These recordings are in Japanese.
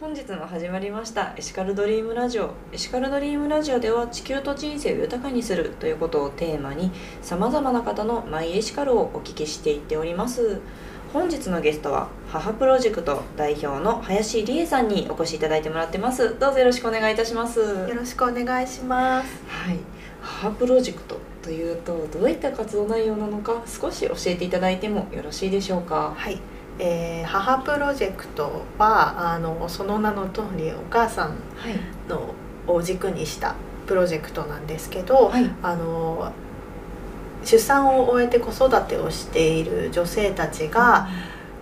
本日も始まりましたエシカルドリームラジオ。エシカルドリームラジオでは地球と人生を豊かにするということをテーマにさまざまな方のマイエシカルをお聞きしていっております。本日のゲストは母プロジェクト代表の林理恵さんにお越しいただいてもらってます。どうぞよろしくお願いいたします。よろしくお願いします。はい。母プロジェクトというとどういった活動内容なのか少し教えていただいてもよろしいでしょうか。はいえー、母プロジェクトはあのその名の通りお母さんのを軸にしたプロジェクトなんですけど、はい、あの出産を終えて子育てをしている女性たちが、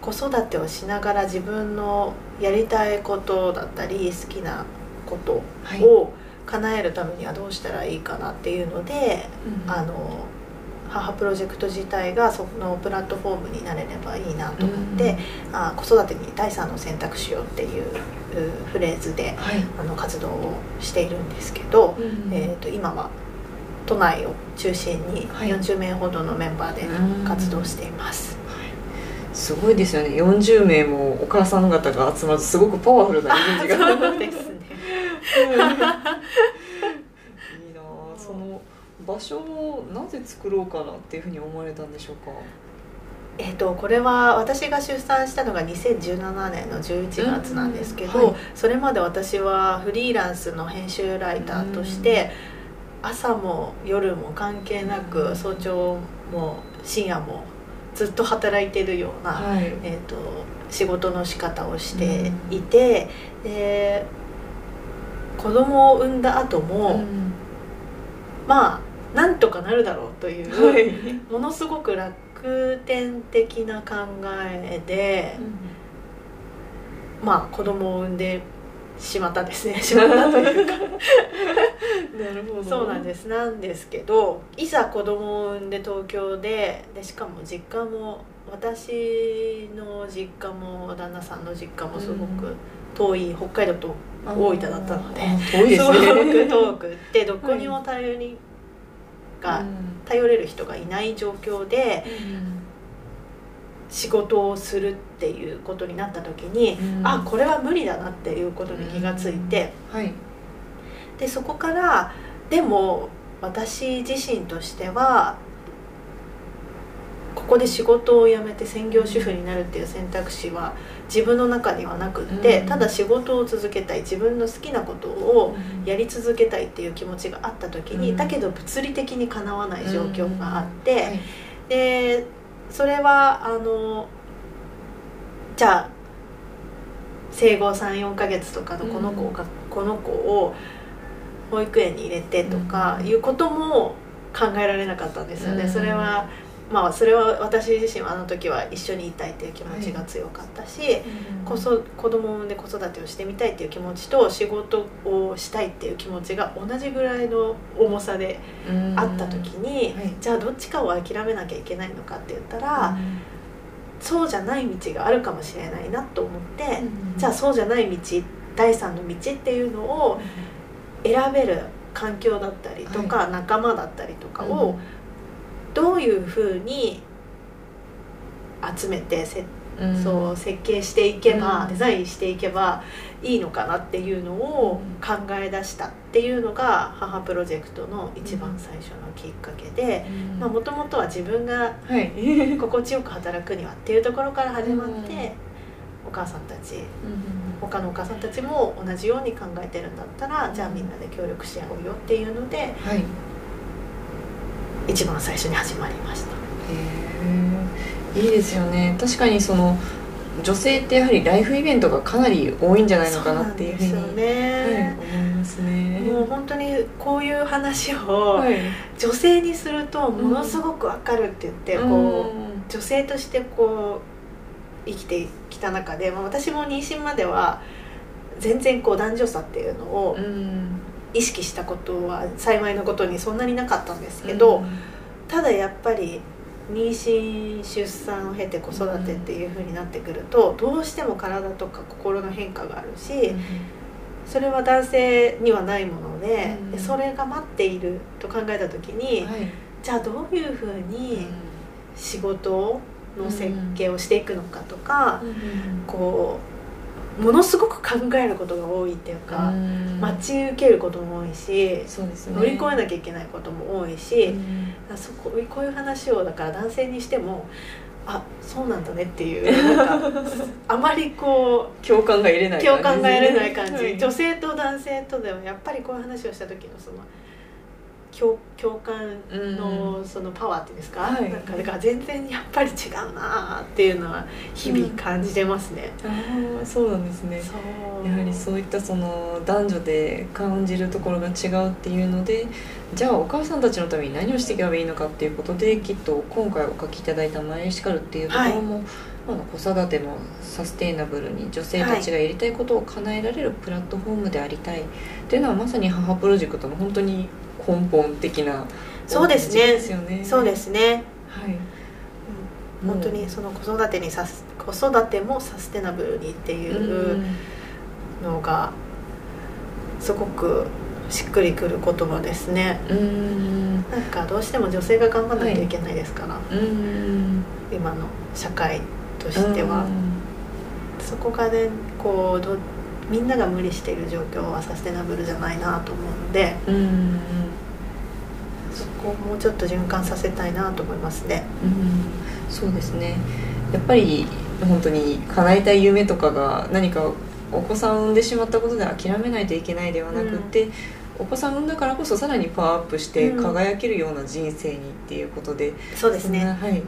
子育てをしながら自分のやりたいことだったり好きなことを叶えるためにはどうしたらいいかなっていうので、うん、あの母プロジェクト自体がそのプラットフォームになれればいいなと思って、うん、あ子育てに第三の選択肢をっていうフレーズで、はい、あの活動をしているんですけど、うん、えーと、今は都内を中心に40名ほどのメンバーで活動しています。はい。すごいですよね。40名もお母さん方が集まるすごくパワフルなイメージが。そうですね 場所をなぜ作ろうかなっていうふうに思われたんでしょうか？えーと、これは私が出産したのが2017年の11月なんですけど、うんはい、それまで私はフリーランスの編集ライターとして、朝も夜も関係なく早朝も深夜もずっと働いてるような、はい、えーと、仕事の仕方をしていて、うん、で子供を産んだ後も、うん、まあなんとかなるだろうという、はい、ものすごく楽天的な考えで、うん、まあ子供を産んでしまったですね。しまったというか。なるほど。そうなんです。なんですけどいざ子供を産んで東京ででしかも実家も私の実家も旦那さんの実家もすごく遠い、北海道と大分だったので。遠いですね。すごく遠くってどこにも頼りが頼れる人がいない状況で、仕事をするっていうことになった時に、うん、あこれは無理だなっていうことに気がついて、はい、でそこからでも私自身としてはここで仕事を辞めて専業主婦になるっていう選択肢は自分の中にはなくって、うん、ただ仕事を続けたい自分の好きなことをやり続けたいっていう気持ちがあった時に、うん、だけど物理的にかなわない状況があって、でそれはあのじゃあ生後34か月とかのこの子が、この子を保育園に入れてとかいうことも考えられなかったんですよね。それはまあ、それは私自身はあの時は一緒にいたいっていう気持ちが強かったし、はい。こそ子供を産んで子育てをしてみたいっていう気持ちと仕事をしたいっていう気持ちが同じぐらいの重さであった時に、はい、じゃあどっちかを諦めなきゃいけないのかって言ったら、そうじゃない道があるかもしれないなと思って、じゃあそうじゃない道第三の道っていうのを選べる環境だったりとか、はい、仲間だったりとかを、うんどういうふうに集めてせ、うん、そう設計していけば、うん、デザインしていけばいいのかなっていうのを考え出したっていうのが母プロジェクトの一番最初のきっかけでもともとは自分が 心地よく働くにはっていうところから始まって、お母さんたち、他のお母さんたちも同じように考えてるんだったらじゃあみんなで協力し合おうよっていうので。はい一番最初に始まりました。いいですよね。確かにその女性ってやはりライフイベントがかなり多いんじゃないのかなっていうふうにうね、はい、思いますね。もう本当にこういう話を女性にするとものすごくわかるって言って、うん、こう女性としてこう生きてきた中で、まあ、私も妊娠までは全然こう男女差っていうのを、うん意識したことは幸いのことにそんなになかったんですけど、うん、ただやっぱり妊娠出産を経て子育てっていう風になってくると、どうしても体とか心の変化があるし、それは男性にはないもので,、でそれが待っていると考えた時に、はい、じゃあどういう風に仕事の設計をしていくのかとか、こうものすごく考えることが多いっていうか、うん。待ち受けることも多いしそうですね。乗り越えなきゃいけないことも多いし、うん。そここういう話をだから男性にしてもあそうなんだねっていう なんかあまりこう共感が得れない共感が得れない感じ、はい。女性と男性とでもやっぱりこういう話をした時のその共共感のそのパワーっていうんですか、はい。なんかだから全然やっぱり違うなっていうのは日々感じてますね。ああそうなんですね。そう。やはりそういったその男女で感じるところが違うっていうのでじゃあお母さんたちのために何をしていけばいいのかっていうことできっと今回お書きいただいた「マイエシカル」っていうところも、まあ子育てもサステイナブルに女性たちがやりたいことを叶えられるプラットフォームでありたい。っていうのはまさに母プロジェクトの本当に根本的なそうですね。そうですね、はい。うん、本当にその子育てにさす子育てもサステナブルにっていうのがすごくしっくりくる言葉ですね。うん。うんなんかどうしても女性が頑張らなきゃいけないですから、うん。今の社会としては、そこがねこうどみんなが無理している状況はサステナブルじゃないなと思うのでうんうんそこをもうちょっと循環させたいなと思いますね。うん。そうですね。やっぱり本当に叶えたい夢とかが何かお子さんを産んでしまったことで諦めないといけないではなくって、お子さんを産んだからこそさらにパワーアップしてうん。輝けるような人生にっていうことで、そうですね。はい、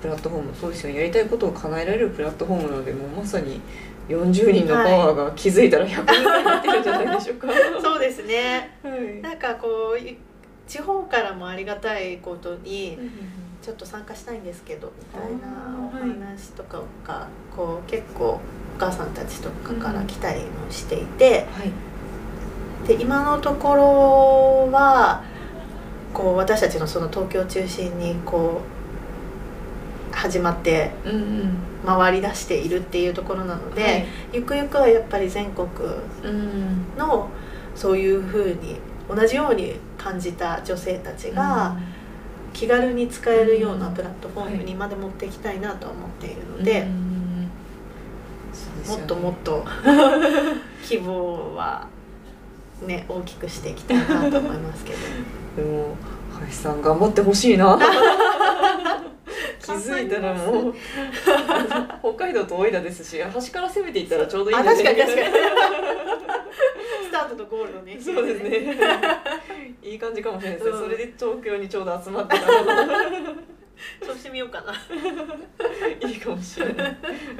プラットフォームそうですよね。やりたいことを叶えられるプラットフォームなのでもうまさに40人のパワーが気づいたら100人になってるんじゃないでしょうか。そうですね。はい。なんかこうい地方からもありがたいことにちょっと参加したいんですけどみたいなお話とかがこう結構お母さんたちとかから来たりもしていて、はい。で今のところはこう私たちのその東京を中心にこう始まって回り出しているっていうところなので、はい。ゆくゆくはやっぱり全国うん。のそういうふうに同じように感じた女性たちが気軽に使えるようなプラットフォームにまで持っていきたいなとは思っているので、もっともっと 希望はね大きくしていきたいなと思いますけど。でも林さん頑張ってほしいな 気づいたらもう 北海道と大分ですし端から攻めていったらちょうどいいあです確かに確かに。スタートとゴールのね。そうですね。いい感じかもしれないですね、うん。それで東京にちょうど集まってたら そうしてみようかな。いいかもしれない。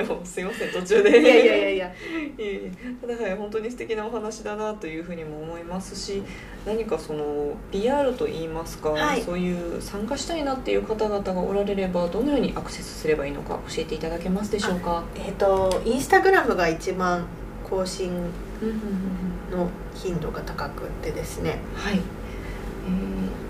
もうすいません途中で。いやいやいやいや。いえいえ。ただはい本当に素敵なお話だなというふうにも思いますし何かその PR といいますか、はい。そういう参加したいなっていう方々がおられればどのようにアクセスすればいいのか教えていただけますでしょうか？えっ、とインスタグラムが一番更新の頻度が高くってですね。はい、えーあ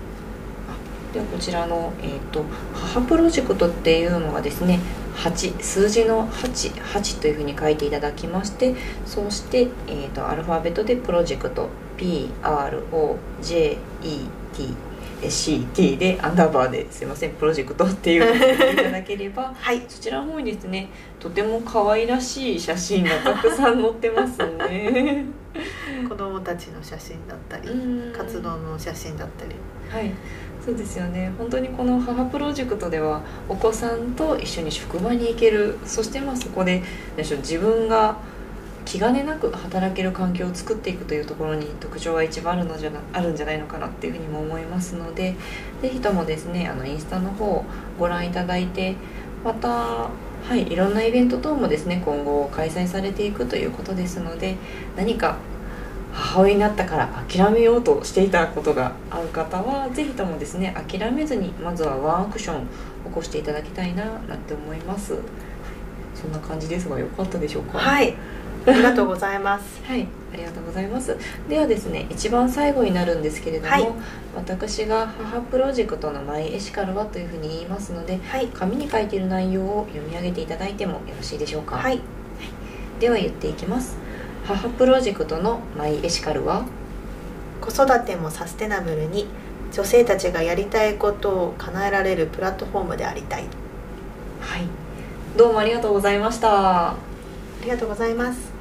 ではこちらの、えー、と母プロジェクトっていうのがですね8数字の88というふうに書いていただきましてそして、えー、とアルファベットでプロジェクト PROJETCT でアンダーバーですいませんプロジェクトっていうふうに言っていただければ はいそちらの方にですねとても可愛らしい写真がたくさん載ってますね。子供たちの写真だったり活動の写真だったり。はい。そうですよね。本当にこの母プロジェクトではお子さんと一緒に職場に行ける。そしてまあそこで何でしょう自分が気兼ねなく働ける環境を作っていくというところに特徴が一番あるのじゃなあるんじゃないのかなっていうふうにも思いますのでぜひともですねあのインスタの方ご覧いただいてまたはいいろんなイベント等もですね今後開催されていくということですので何か母親になったから諦めようとしていたことがある方はぜひともですね諦めずにまずはワンアクション起こしていただきたいななんて思います。そんな感じですがよかったでしょうか？はい。ありがとうございます。はい、ありがとうございます。ではですね、一番最後になるんですけれども、はい。私が母プロジェクトのマイエシカルはというふうに言いますので、はい。紙に書いている内容を読み上げていただいてもよろしいでしょうか？はい。では言っていきます。母プロジェクトのマイエシカルは、子育てもサステナブルに女性たちがやりたいことを叶えられるプラットフォームでありたい。はい、どうもありがとうございました。ありがとうございます